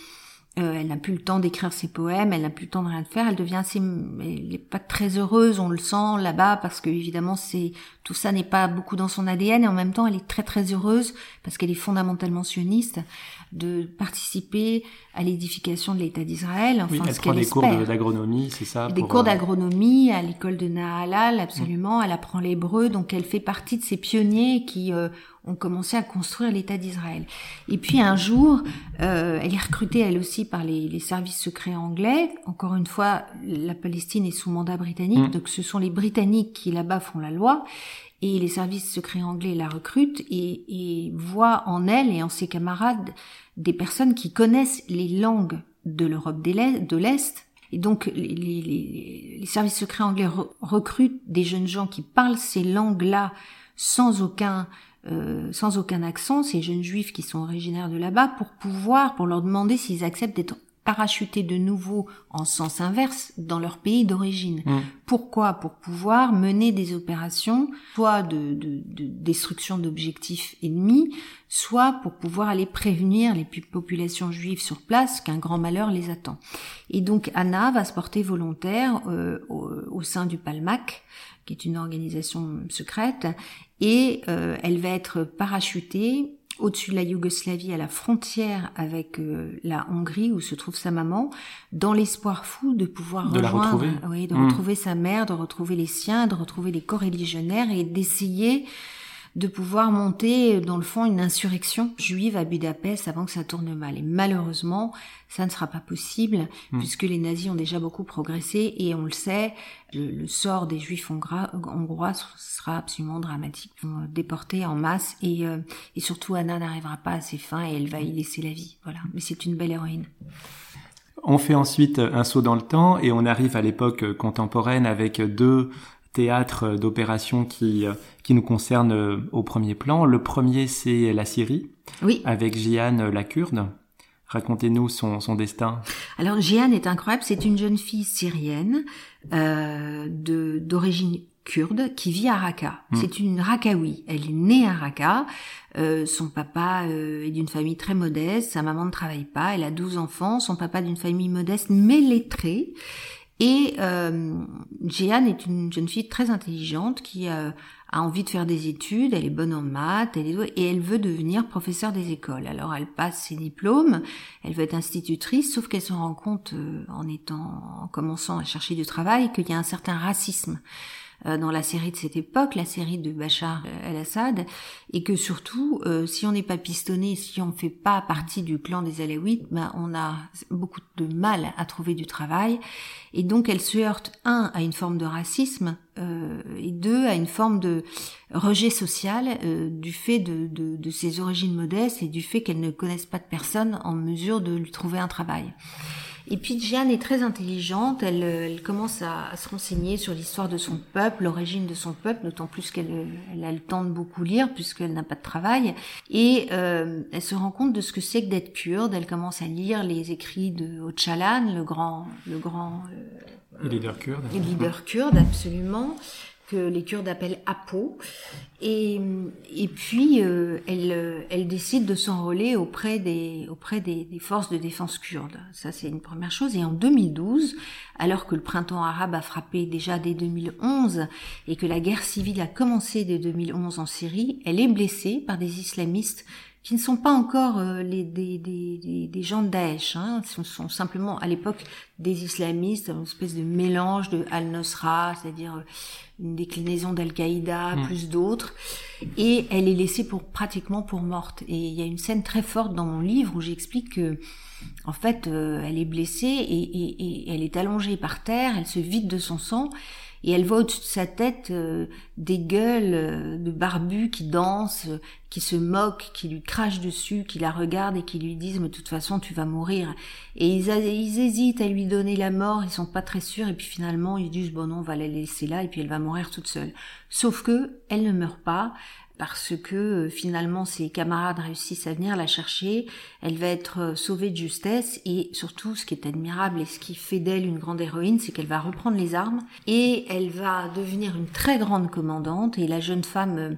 euh, elle n'a plus le temps d'écrire ses poèmes, elle n'a plus le temps de rien faire, elle devient assez, elle n'est pas très heureuse, on le sent là-bas parce que évidemment c'est tout ça n'est pas beaucoup dans son ADN et en même temps elle est très très heureuse parce qu'elle est fondamentalement sioniste de participer à l'édification de l'État d'Israël. Enfin, oui, elle prend des cours d'agronomie, c'est ça Des cours euh, d'agronomie à l'école de Nahalal, absolument. Elle apprend l'hébreu, donc elle fait partie de ces pionniers qui euh, ont commencé à construire l'État d'Israël. Et puis un jour, euh, elle est recrutée elle aussi par les, les, services secrets anglais. Encore une fois, la Palestine est sous mandat britannique, mm. donc ce sont les Britanniques qui là-bas font la loi. Et les services secrets anglais la recrutent et, et voient en elle et en ses camarades des personnes qui connaissent les langues de l'Europe de l'Est. Et donc les, les, les, services secrets anglais recrutent des jeunes gens qui parlent ces langues-là sans aucun euh, sans aucun accent, ces jeunes juifs qui sont originaires de là-bas, pour pouvoir, pour leur demander s'ils acceptent d'être parachutés de nouveau en sens inverse dans leur pays d'origine. Mmh. Pourquoi? Pour pouvoir mener des opérations, soit de, de, de destruction d'objectifs ennemis, soit pour pouvoir aller prévenir les populations juives sur place qu'un grand malheur les attend. Et donc Anna va se porter volontaire euh, au, au, sein du Palmac, qui est une organisation secrète, et euh, elle va être parachutée au-dessus de la Yougoslavie, à la frontière avec euh, la Hongrie où se trouve sa maman, dans l'espoir fou de pouvoir de rejoindre, retrouver. oui, de hmm. retrouver sa mère, de retrouver les siens, de retrouver les co-religionnaires et d'essayer de pouvoir monter dans le fond une insurrection juive à Budapest avant que ça tourne mal. Et malheureusement, ça ne sera pas possible hmm. puisque les nazis ont déjà beaucoup progressé et on le sait, le, sort des juifs hongrois sera absolument dramatique. Ils vont déporter en masse et, euh, et surtout Anna n'arrivera pas à ses fins et elle va y laisser la vie. Voilà. Mais c'est une belle héroïne. On fait ensuite un saut dans le temps et on arrive à l'époque contemporaine avec deux théâtres d'opération qui, qui nous concernent au premier plan. Le premier, c'est la Syrie, oui. avec Jeanne la Kurde. Racontez-nous son, son destin. Alors Jeanne est incroyable, c'est une jeune fille syrienne euh, d'origine kurde qui vit à Raqqa. Hmm. C'est une Raqaoui. Elle est née à Raqqa. Euh, son papa euh, est d'une famille très modeste. Sa maman ne travaille pas. Elle a 12 enfants. Son papa d'une famille modeste mais lettrée. Et euh, Jeanne est une jeune fille très intelligente qui euh, a envie de faire des études, elle est bonne en maths, elle est et elle veut devenir professeure des écoles. Alors elle passe ses diplômes, elle veut être institutrice, sauf qu'elle se rend compte euh, en étant, en commençant à chercher du travail, qu'il y a un certain racisme dans la série de cette époque, la série de Bachar el-Assad, et que surtout, euh, si on n'est pas pistonné, si on ne fait pas partie du clan des Alaouites, ben on a beaucoup de mal à trouver du travail, et donc elle se heurte un à une forme de racisme euh, et deux à une forme de rejet social du fait de, de, de, ses origines modestes et du fait qu'elle ne connaisse pas de personne en mesure de lui trouver un travail. Et puis Jeanne est très intelligente, elle, elle commence à, se renseigner sur l'histoire de son peuple, l'origine de son peuple, d'autant plus qu'elle elle a le temps de beaucoup lire puisqu'elle n'a pas de travail. Et euh, elle se rend compte de ce que c'est que d'être kurde. Elle commence à lire les écrits de Öcalan, le grand, le grand euh, leader kurde. leader kurde, absolument que les Kurdes appellent Apo. Et, et puis, euh, elle, elle décide de s'enrôler auprès, des, auprès des, des, forces de défense kurdes. Ça, c'est une première chose. Et en 2012, alors que le printemps arabe a frappé déjà dès 2011 et que la guerre civile a commencé dès 2011 en Syrie, elle est blessée par des islamistes qui ne sont pas encore euh, les, des, des, des, gens de Daesh, hein. ce sont simplement à l'époque des islamistes, une espèce de mélange de Al-Nusra, c'est-à-dire euh, une déclinaison d'Al-Qaïda, hmm. plus d'autres, et elle est laissée pour pratiquement pour morte. Et il y a une scène très forte dans mon livre où j'explique que, en fait, euh, elle est blessée et, et, et, elle est allongée par terre, elle se vide de son sang, et elle voit au-dessus de sa tête euh, des gueules euh, de barbus qui dansent, qui se moquent, qui lui crachent dessus, qui la regardent et qui lui disent mais de toute façon tu vas mourir. Et ils, ils hésitent à lui donner la mort, ils sont pas très sûrs et puis finalement ils disent bon non on va la laisser là et puis elle va mourir toute seule. Sauf que elle ne meurt pas, parce que euh, finalement ses camarades réussissent à venir la chercher, elle va être euh, sauvée de justesse et surtout ce qui est admirable et ce qui fait d'elle une grande héroïne, c'est qu'elle va reprendre les armes et elle va devenir une très grande commandante et la jeune femme euh,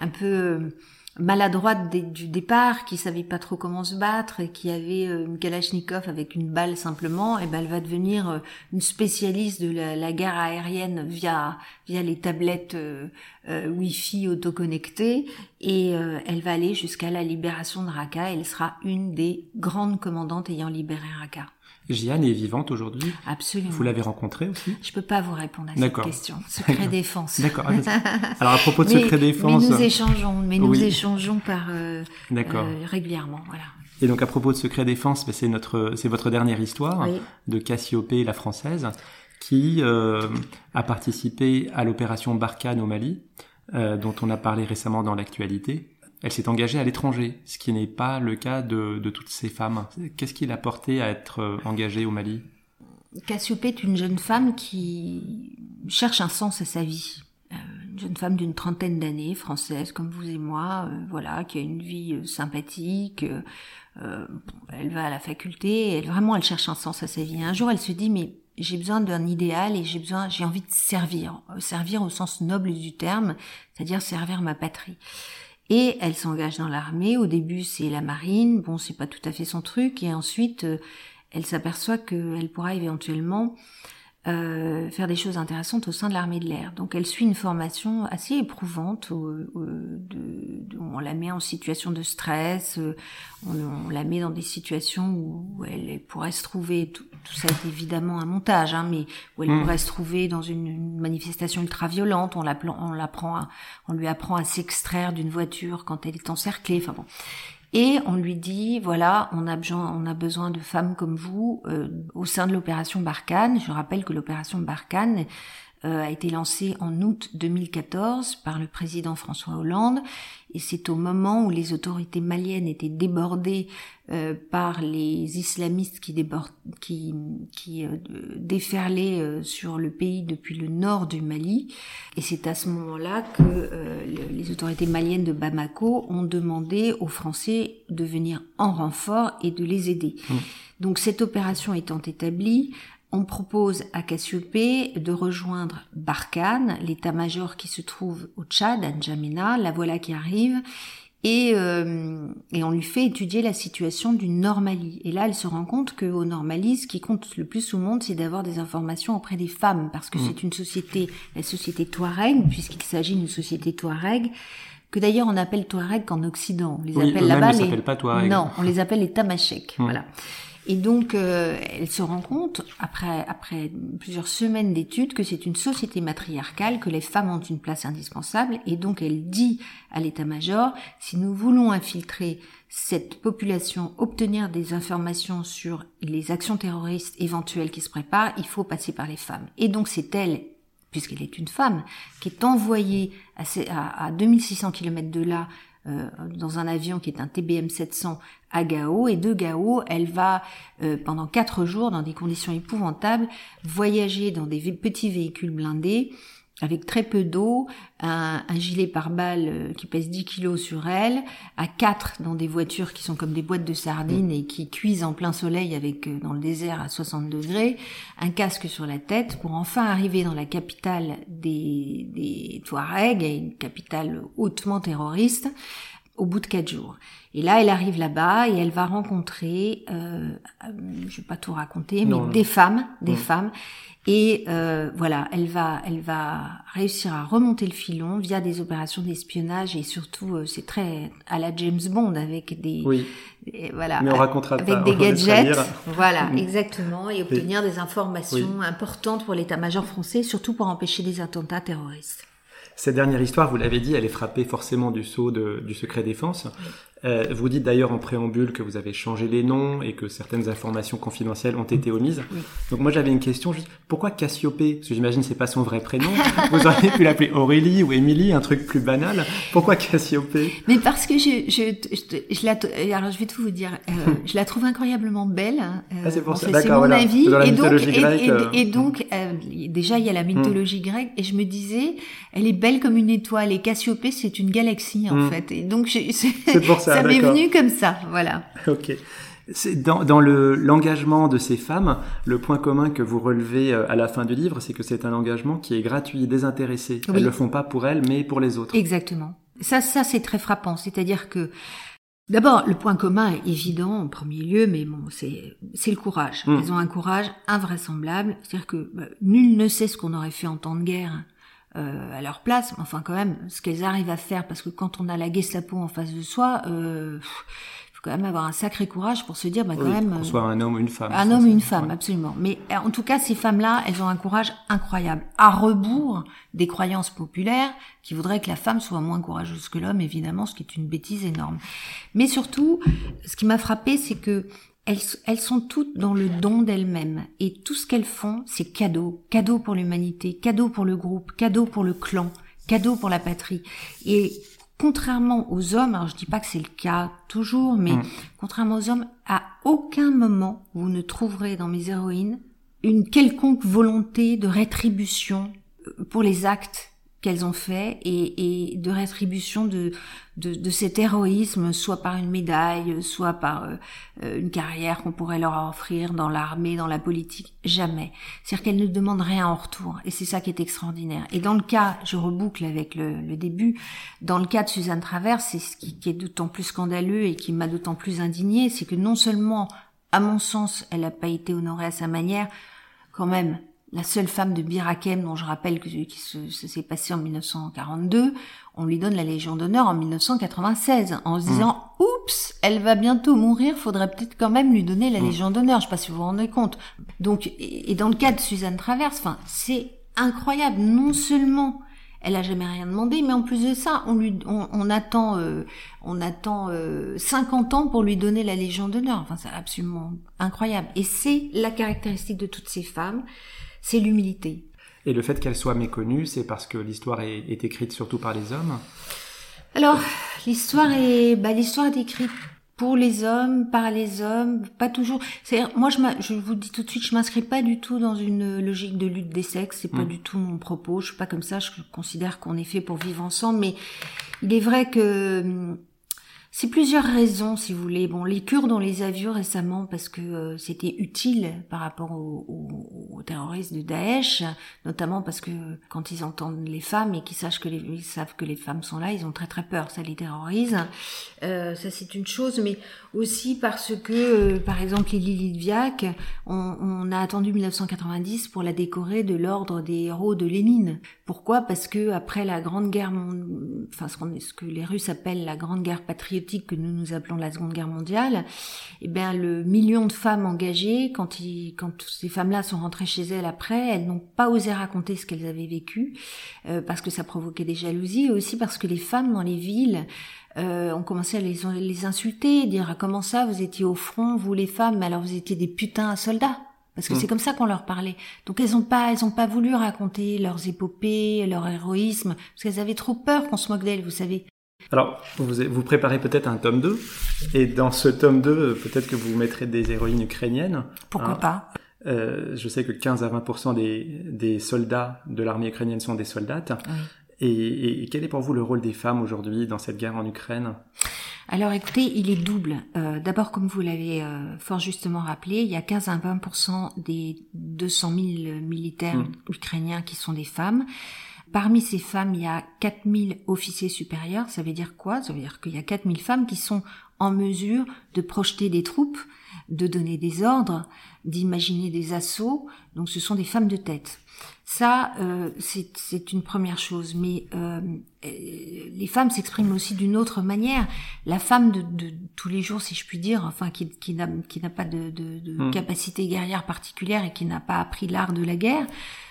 un peu maladroite du départ, qui savait pas trop comment se battre et qui avait euh, une Kalachnikov avec une balle simplement, et ben elle va devenir euh, une spécialiste de la, guerre aérienne via via les tablettes euh, euh Wi-Fi autoconnectées et elle va aller jusqu'à la libération de Raqqa. Elle sera une des grandes commandantes ayant libéré Raqqa. Jeanne est vivante aujourd'hui Absolument. Vous l'avez rencontrée aussi? Je peux pas vous répondre à cette question. Secret défense. D'accord. Alors à propos de secret défense. Mais nous échangeons, mais nous échangeons par euh, euh, régulièrement, voilà. Et donc à propos de secret défense, ben, c'est notre, c'est votre dernière histoire de Cassiopée, la française, qui euh, a participé à l'opération Barkhane au Mali, euh, dont on a parlé récemment dans l'actualité elle s'est engagée à l'étranger, ce qui n'est pas le cas de, toutes ces femmes. Qu'est-ce qui l'a porté à être euh, engagée au Mali? Cassiopée est une jeune femme qui cherche un sens à sa vie. Euh, une jeune femme d'une trentaine d'années, française comme vous et moi, euh, voilà, qui a une vie sympathique. elle va à la faculté, elle vraiment elle cherche un sens à sa vie. Un jour, elle se dit mais j'ai besoin d'un idéal et j'ai besoin, j'ai envie de servir, servir au sens noble du terme, c'est-à-dire servir ma patrie. Et elle s'engage dans l'armée. Au début, c'est la marine. Bon, c'est pas tout à fait son truc. Et ensuite, euh, elle s'aperçoit qu'elle pourra éventuellement euh, faire des choses intéressantes au sein de l'armée de l'air. Donc elle suit une formation assez éprouvante, on la met en situation de stress, euh, on, la met dans des situations où elle, pourrait se trouver, tout, ça est évidemment un montage, hein, mais où elle mmh. pourrait se trouver dans une, manifestation ultra violente, on, on, l'apprend on lui apprend à s'extraire d'une voiture quand elle est encerclée, enfin bon. Et on lui dit, voilà, on a besoin, on a besoin de femmes comme vous euh, au sein de l'opération Barkhane. Je rappelle que l'opération Barkhane a été lancée en août 2014 par le président François Hollande et c'est au moment où les autorités maliennes étaient débordées euh, par les islamistes qui, débordent, qui, qui euh, déferlaient euh, sur le pays depuis le nord du Mali. Et c'est à ce moment-là que les autorités maliennes de Bamako ont demandé aux Français de venir en renfort et de les aider. Mmh. Donc cette opération étant établie, on propose à Cassiopée de rejoindre Barkhane, l'état-major qui se trouve au Tchad, à N'Djamena, la voilà qui arrive, et, euh, et, on lui fait étudier la situation du Normalie. Et là, elle se rend compte qu'au Normalie, ce qui compte le plus au monde, c'est d'avoir des informations auprès des femmes, parce que mmh. c'est une société, la société Touareg, puisqu'il s'agit d'une société Touareg, que d'ailleurs on appelle Touareg qu'en Occident. On les appelle là-bas les... pas Touareg. Non, on les appelle les Tamashek. Mmh. Voilà. Et donc, euh, elle se rend compte, après, après plusieurs semaines d'études, que c'est une société matriarcale, que les femmes ont une place indispensable, et donc elle dit à l'état-major, si nous voulons infiltrer cette population, obtenir des informations sur les actions terroristes éventuelles qui se préparent, il faut passer par les femmes. Et donc c'est elle, puisqu'elle est une femme, qui est envoyée à, à, à 2600 km de là euh, dans un avion qui est un TBM 700 à Gao et de Gao, elle va euh, pendant quatre jours dans des conditions épouvantables voyager dans des petits véhicules blindés avec très peu d'eau, un, gilet pare-balles euh, qui pèse 10 kilos sur elle, à quatre dans des voitures qui sont comme des boîtes de sardines et qui cuisent en plein soleil avec dans le désert à 60 degrés, un casque sur la tête pour enfin arriver dans la capitale des, des Touaregs, une capitale hautement terroriste, au bout de quatre jours. Et là, elle arrive là-bas et elle va rencontrer, euh, euh je vais pas tout raconter, mais des femmes, des mm. femmes. Et euh, voilà, elle va, elle va réussir à remonter le filon via des opérations d'espionnage et surtout, euh, c'est très à la James Bond avec des, oui. voilà, mais on racontera avec des gadgets, voilà, mm. exactement, et obtenir des informations importantes pour l'état-major français, surtout pour empêcher des attentats terroristes. Cette dernière histoire, vous l'avez dit, elle est frappée forcément du sceau du secret défense. Euh, vous dites d'ailleurs en préambule que vous avez changé les noms et que certaines informations confidentielles ont été omises. Donc moi j'avais une question juste pourquoi Cassiopée? Parce que j'imagine c'est pas son vrai prénom. vous auriez pu l'appeler Aurélie ou Émilie, un truc plus banal. Pourquoi Cassiopée? Mais parce que je, je, je, la, alors je vais tout vous dire, euh, je la trouve incroyablement belle. Hein, euh, ah, c'est pour ça. C'est mon avis. et donc, et, donc déjà il y a la mythologie hmm. grecque et je me disais, elle est belle comme une étoile et Cassiopée c'est une galaxie en hmm. fait. Et donc c'est pour ça ça m'est venu comme ça, voilà. Ok. Dans, dans le l'engagement de ces femmes, le point commun que vous relevez euh, à la fin du livre, c'est que c'est un engagement qui est gratuit, désintéressé. Elles le font pas pour elles, mais pour les autres. Exactement. Ça, ça c'est très frappant. C'est-à-dire que D'abord, le point commun est évident en premier lieu, mais bon, c'est c'est le courage. Hmm. Elles ont un courage invraisemblable, c'est-à-dire que bah, nul ne sait ce qu'on aurait fait en temps de guerre à leur place, mais enfin quand même, ce qu'elles arrivent à faire, parce que quand on a la Gestapo en face de soi, euh, faut quand même avoir un sacré courage pour se dire, bah quand même, qu'on soit un homme ou une femme. Un homme ou une femme, absolument. Mais en tout cas, ces femmes-là, elles ont un courage incroyable, à rebours des croyances populaires qui voudraient que la femme soit moins courageuse que l'homme, évidemment, ce qui est une bêtise énorme. Mais surtout, ce qui m'a frappé, c'est que elles, sont toutes dans le don d'elles-mêmes. Et tout ce qu'elles font, c'est cadeau. Cadeau pour l'humanité, cadeau pour le groupe, cadeau pour le clan, cadeau pour la patrie. Et contrairement aux hommes, alors je dis pas que c'est le cas toujours, mais mm. contrairement aux hommes, à aucun moment vous ne trouverez dans mes héroïnes une quelconque volonté de rétribution euh, pour les actes qu'elles ont fait et, et, de rétribution de, de, de, cet héroïsme, soit par une médaille, soit par euh, euh, une carrière qu'on pourrait leur offrir dans l'armée, dans la politique. Jamais. C'est-à-dire qu'elles ne demandent rien en retour. Et c'est ça qui est extraordinaire. Et dans le cas, je reboucle avec le, le début, dans le cas de Suzanne Travers, c'est ce qui, qui est d'autant plus scandaleux et qui m'a d'autant plus indignée, c'est que non seulement, à mon sens, elle n'a pas été honorée à sa manière, quand même, la seule femme de Birakem, dont je rappelle que ça s'est passé en 1942, on lui donne la Légion d'honneur en 1996, en se disant mmh. oups, elle va bientôt mourir, faudrait peut-être quand même lui donner la mmh. Légion d'honneur. Je sais pas si vous vous rendez compte. Donc, et dans le cas de Suzanne Traverse, enfin, c'est incroyable. Non seulement elle a jamais rien demandé, mais en plus de ça, on lui, on, attend, euh, on attend 50 euh, ans pour lui donner la Légion d'honneur. Enfin, c'est absolument incroyable. Et c'est la caractéristique de toutes ces femmes c'est l'humilité. Et le fait qu'elle soit méconnue, c'est parce que l'histoire est, écrite surtout par les hommes? Alors, l'histoire est, bah, l'histoire est écrite pour les hommes, par les hommes, pas toujours. C'est moi je, je vous dis tout de suite, je m'inscris pas du tout dans une logique de lutte des sexes, c'est pas mm. du tout mon propos. Je suis pas comme ça. Je considère qu'on est fait pour vivre ensemble, mais il est vrai que hum, c'est plusieurs raisons, si vous voulez. Bon, les Kurdes, on les a vus récemment parce que euh, c'était utile par rapport aux, terroristes de Daesh, notamment parce que quand ils entendent les femmes et qu'ils sachent que ils savent que les femmes sont là, ils ont très très peur, ça les terrorise. Euh, ça c'est une chose, mais aussi parce que, euh, par exemple, Lily Lidviak, on, on, a attendu 1990 pour la décorer de l'ordre des héros de Lénine. Pourquoi? Parce que après la Grande Guerre, enfin ce, ce que les Russes appellent la Grande Guerre patriotique que nous nous appelons la Seconde Guerre mondiale, eh bien le million de femmes engagées, quand, ils, quand ces femmes-là sont rentrées chez elles après, elles n'ont pas osé raconter ce qu'elles avaient vécu euh, parce que ça provoquait des jalousies, et aussi parce que les femmes dans les villes euh, ont commencé à les, les insulter, dire ah, comment ça vous étiez au front, vous les femmes, mais alors vous étiez des putains à soldats. Parce que mm. c'est comme ça qu'on leur parlait. Donc elles ont pas, elles ont pas voulu raconter leurs épopées, leur héroïsme, parce qu'elles avaient trop peur qu'on se moque d'elles, vous savez. Alors, vous, vous préparez peut-être un tome 2, et dans ce tome 2, peut-être que vous mettrez des héroïnes ukrainiennes. Pourquoi hein. pas euh, Je sais que 15 à 20% des, des soldats de l'armée ukrainienne sont des soldates. Et, quel est pour vous le rôle des femmes aujourd'hui dans cette guerre en Ukraine? Alors écoutez, il est double. Euh, d'abord, comme vous l'avez euh, fort justement rappelé, il y a 15 à 20% des 200 000 militaires mmh. ukrainiens qui sont des femmes. Parmi ces femmes, il y a 4000 officiers supérieurs. Ça veut dire quoi? Ça veut dire qu'il y a 4000 femmes qui sont en mesure de projeter des troupes, de donner des ordres, d'imaginer des assauts. Donc ce sont des femmes de tête. Ça, euh, c'est une première chose. Mais euh, les femmes s'expriment aussi d'une autre manière. La femme de, de, tous les jours, si je puis dire, enfin qui, qui n'a pas de, de, de hmm. capacité guerrière particulière et qui n'a pas appris l'art de la guerre,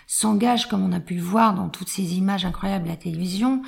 s'engage, comme on a pu le voir dans toutes ces images incroyables à la télévision,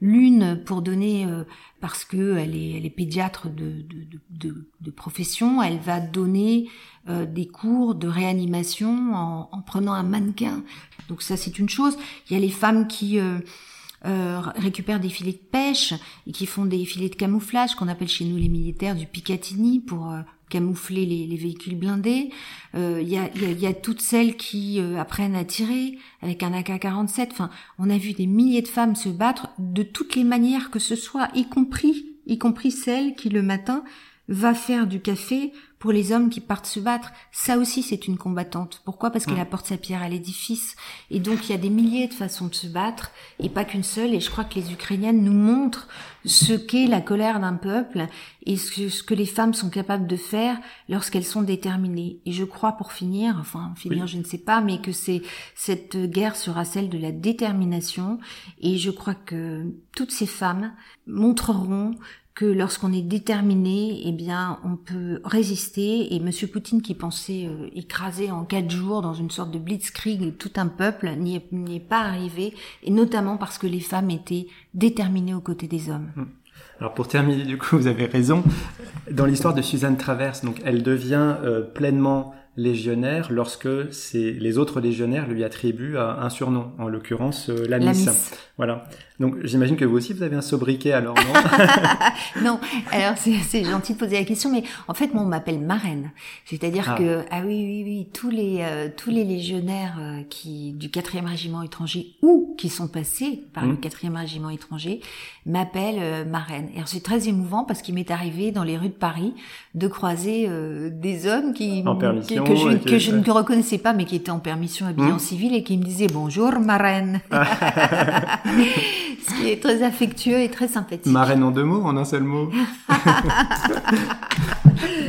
l'une pour donner euh, parce que elle est, elle est pédiatre de, de, de, de profession, elle va donner euh, des cours de réanimation en, en, prenant un mannequin. Donc ça c'est une chose. Il y a les femmes qui euh, récupèrent des filets de pêche et qui font des filets de camouflage qu'on appelle chez nous les militaires du Picatinny pour camoufler les, véhicules blindés. Il euh, y, a, toutes celles qui euh, apprennent à tirer avec un AK-47. Enfin, on a vu des milliers de femmes se battre de toutes les manières que ce soit, y compris, y compris celles qui le matin va faire du café pour les hommes qui partent se battre. Ça aussi, c'est une combattante. Pourquoi? Parce qu'elle apporte sa pierre à l'édifice. Et donc, il y a des milliers de façons de se battre, et pas qu'une seule. Et je crois que les Ukrainiennes nous montrent ce qu'est la colère d'un peuple et ce que, les femmes sont capables de faire lorsqu'elles sont déterminées. Et je crois, pour finir, enfin, finir, je ne sais pas, mais que c'est cette guerre sera celle de la détermination. Et je crois que toutes ces femmes montreront que lorsqu'on est déterminé, eh bien, on peut résister. Et Monsieur Poutine, qui pensait euh, écraser en quatre jours dans une sorte de blitzkrieg tout un peuple, n'y est, pas arrivé, et notamment parce que les femmes étaient déterminées aux côtés des hommes. Hmm. Alors pour terminer, du coup, vous avez raison. Dans l'histoire de Suzanne Traverse, donc elle devient euh, pleinement légionnaire lorsque c'est les autres légionnaires lui attribuent un surnom, en l'occurrence euh, la, miss. Voilà. Donc j'imagine que vous aussi vous avez un sobriquet alors non Non, alors c'est gentil de poser la question, mais en fait moi on m'appelle marraine. C'est-à-dire ah. que ah oui oui oui tous les euh, tous les légionnaires euh, qui du quatrième régiment étranger ou qui sont passés par le mmh. quatrième régiment étranger m'appellent marraine. Et c'est très émouvant parce qu'il m'est arrivé dans les rues de Paris de croiser des hommes qui, qui que je, que je ne reconnaissais pas, mais qui était en permission habillé en hmm. civil et qui me disait bonjour marraine. Ce qui est très affectueux et très sympathique. Marraine en deux mots, en un seul mot.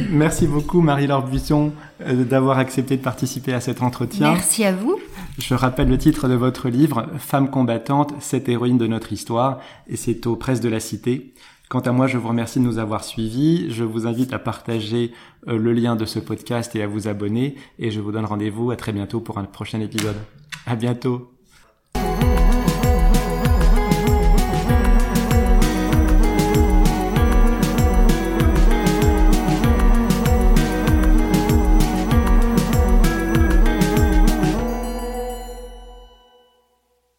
Merci beaucoup Marie-Laure Buisson euh, d'avoir accepté de participer à cet entretien. Merci à vous. Je rappelle le titre de votre livre, Femme combattante, cette héroïne de notre histoire, et c'est aux presses de la Cité. Quant à moi, je vous remercie de nous avoir suivis. Je vous invite à partager euh, le lien de ce podcast et à vous abonner. Et je vous donne rendez-vous à très bientôt pour un prochain épisode. À bientôt.